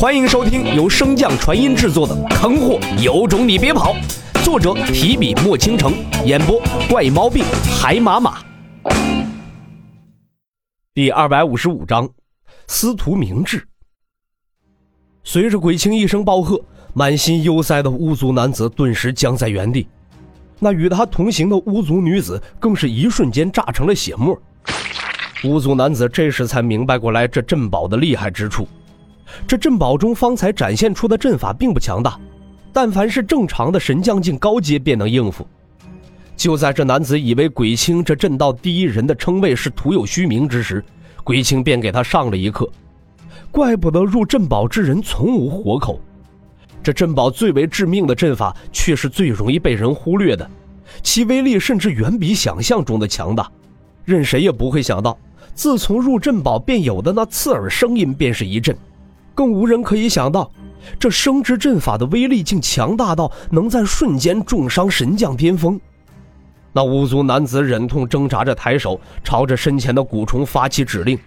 欢迎收听由升降传音制作的《坑货有种你别跑》，作者提笔墨倾城，演播怪猫病海马马。第二百五十五章，司徒明智。随着鬼青一声暴喝，满心忧塞的巫族男子顿时僵在原地，那与他同行的巫族女子更是一瞬间炸成了血沫。巫族男子这时才明白过来这镇宝的厉害之处。这镇宝中方才展现出的阵法并不强大，但凡是正常的神将境高阶便能应付。就在这男子以为鬼青这镇道第一人的称谓是徒有虚名之时，鬼青便给他上了一课。怪不得入镇宝之人从无活口，这镇宝最为致命的阵法却是最容易被人忽略的，其威力甚至远比想象中的强大。任谁也不会想到，自从入镇宝便有的那刺耳声音便是一阵。更无人可以想到，这生之阵法的威力竟强大到能在瞬间重伤神将巅峰。那巫族男子忍痛挣扎着抬手，朝着身前的蛊虫发起指令。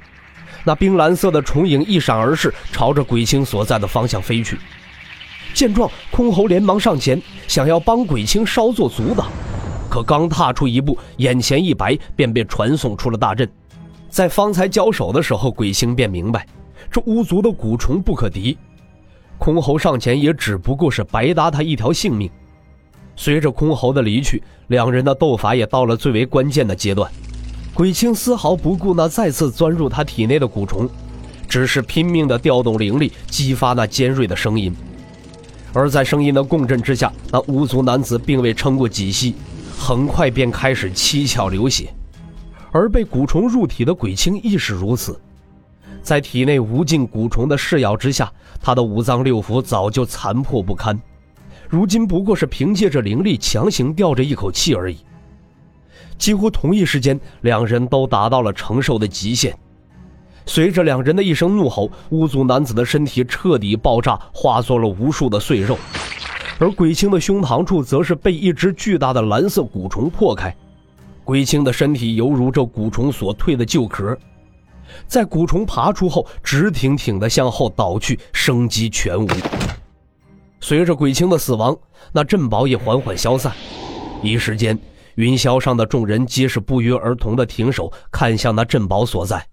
那冰蓝色的虫影一闪而逝，朝着鬼青所在的方向飞去。见状，空侯连忙上前，想要帮鬼青稍作阻挡。可刚踏出一步，眼前一白，便被传送出了大阵。在方才交手的时候，鬼青便明白。这巫族的蛊虫不可敌，空侯上前也只不过是白搭他一条性命。随着空侯的离去，两人的斗法也到了最为关键的阶段。鬼青丝毫不顾那再次钻入他体内的蛊虫，只是拼命地调动灵力，激发那尖锐的声音。而在声音的共振之下，那巫族男子并未撑过几息，很快便开始七窍流血。而被蛊虫入体的鬼青亦是如此。在体内无尽蛊虫的噬咬之下，他的五脏六腑早就残破不堪，如今不过是凭借着灵力强行吊着一口气而已。几乎同一时间，两人都达到了承受的极限。随着两人的一声怒吼，巫族男子的身体彻底爆炸，化作了无数的碎肉，而鬼青的胸膛处则是被一只巨大的蓝色蛊虫破开，鬼青的身体犹如这蛊虫所蜕的旧壳。在蛊虫爬出后，直挺挺地向后倒去，生机全无。随着鬼青的死亡，那镇宝也缓缓消散。一时间，云霄上的众人皆是不约而同地停手，看向那镇宝所在。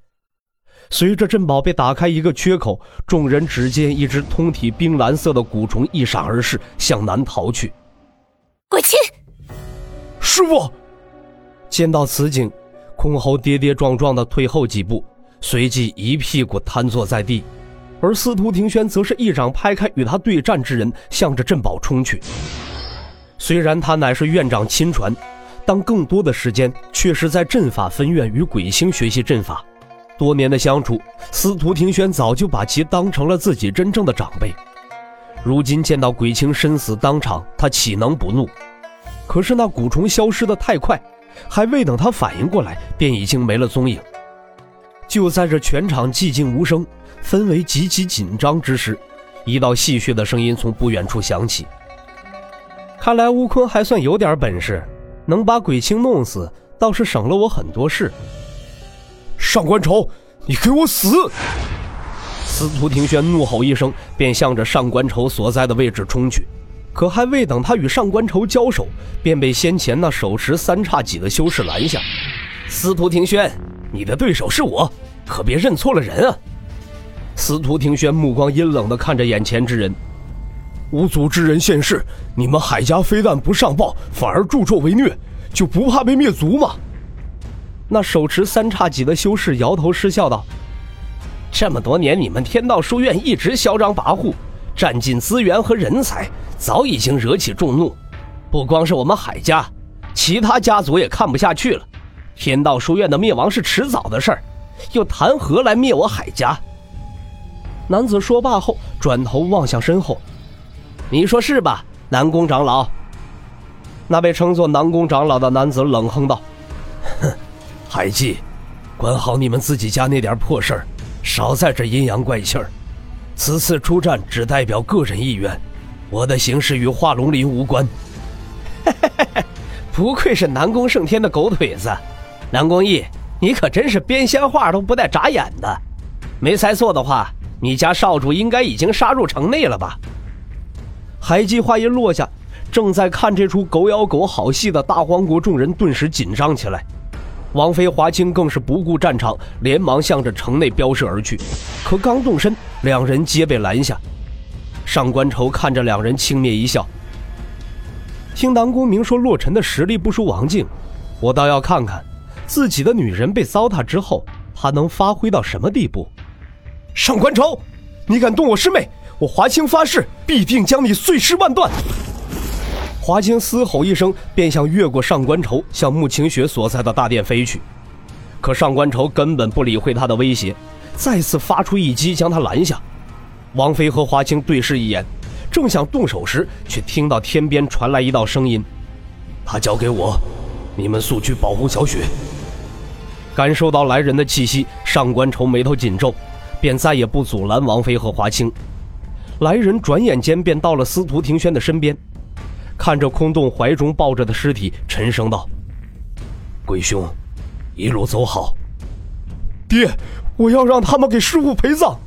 随着镇宝被打开一个缺口，众人只见一只通体冰蓝色的蛊虫一闪而逝，向南逃去。鬼青，师傅！见到此景，空猴跌跌撞撞地退后几步。随即一屁股瘫坐在地，而司徒庭轩则是一掌拍开与他对战之人，向着镇宝冲去。虽然他乃是院长亲传，但更多的时间却是在阵法分院与鬼星学习阵法。多年的相处，司徒庭轩早就把其当成了自己真正的长辈。如今见到鬼青身死当场，他岂能不怒？可是那蛊虫消失的太快，还未等他反应过来，便已经没了踪影。就在这全场寂静无声、氛围极其紧张之时，一道戏谑的声音从不远处响起。看来吴坤还算有点本事，能把鬼青弄死，倒是省了我很多事。上官愁，你给我死！司徒庭轩怒吼一声，便向着上官愁所在的位置冲去。可还未等他与上官愁交手，便被先前那手持三叉戟的修士拦下。司徒庭轩。你的对手是我，可别认错了人啊！司徒庭轩目光阴冷的看着眼前之人，无族之人现世，你们海家非但不上报，反而助纣为虐，就不怕被灭族吗？那手持三叉戟的修士摇头失笑道：“这么多年，你们天道书院一直嚣张跋扈，占尽资源和人才，早已经惹起众怒。不光是我们海家，其他家族也看不下去了。”天道书院的灭亡是迟早的事儿，又谈何来灭我海家？男子说罢后，转头望向身后：“你说是吧，南宫长老？”那被称作南宫长老的男子冷哼道：“哼，海记，管好你们自己家那点破事儿，少在这阴阳怪气儿。此次出战只代表个人意愿，我的行事与化龙林无关。”不愧是南宫胜天的狗腿子。南宫义，你可真是编瞎话都不带眨眼的。没猜错的话，你家少主应该已经杀入城内了吧？海基话音落下，正在看这出狗咬狗好戏的大荒国众人顿时紧张起来。王妃、华清更是不顾战场，连忙向着城内飙射而去。可刚动身，两人皆被拦下。上官愁看着两人，轻蔑一笑。听南宫明说洛尘的实力不输王静，我倒要看看，自己的女人被糟蹋之后，他能发挥到什么地步。上官愁，你敢动我师妹，我华清发誓必定将你碎尸万段！华清嘶吼一声，便想越过上官愁，向穆晴雪所在的大殿飞去。可上官愁根本不理会他的威胁，再次发出一击将他拦下。王妃和华清对视一眼，正想动手时，却听到天边传来一道声音：“他交给我，你们速去保护小雪。”感受到来人的气息，上官愁眉头紧皱，便再也不阻拦王妃和华清。来人转眼间便到了司徒庭轩的身边。看着空洞怀中抱着的尸体，沉声道：“鬼兄，一路走好。”爹，我要让他们给师傅陪葬。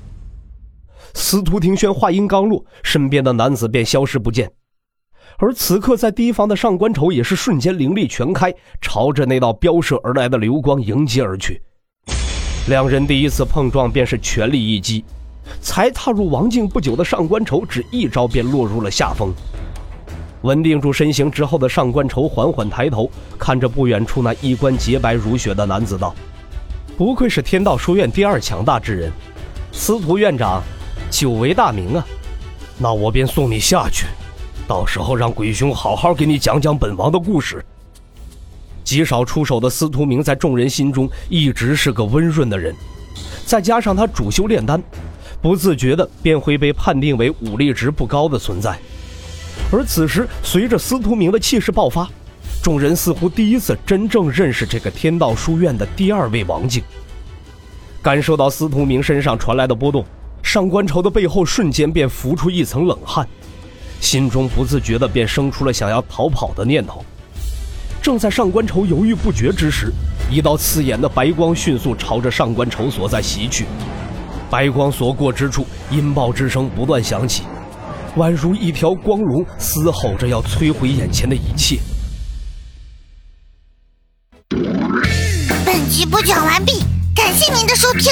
司徒庭轩话音刚落，身边的男子便消失不见。而此刻在堤防的上官愁也是瞬间灵力全开，朝着那道飙射而来的流光迎接而去。两人第一次碰撞便是全力一击，才踏入王境不久的上官愁，只一招便落入了下风。稳定住身形之后的上官愁缓缓抬头，看着不远处那衣冠洁白如雪的男子道：“不愧是天道书院第二强大之人，司徒院长，久违大名啊！那我便送你下去，到时候让鬼兄好好给你讲讲本王的故事。”极少出手的司徒明在众人心中一直是个温润的人，再加上他主修炼丹，不自觉的便会被判定为武力值不高的存在。而此时，随着司徒明的气势爆发，众人似乎第一次真正认识这个天道书院的第二位王境。感受到司徒明身上传来的波动，上官愁的背后瞬间便浮出一层冷汗，心中不自觉的便生出了想要逃跑的念头。正在上官愁犹豫不决之时，一道刺眼的白光迅速朝着上官愁所在袭去，白光所过之处，音爆之声不断响起。宛如一条光龙，嘶吼着要摧毁眼前的一切。本集播讲完毕，感谢您的收听。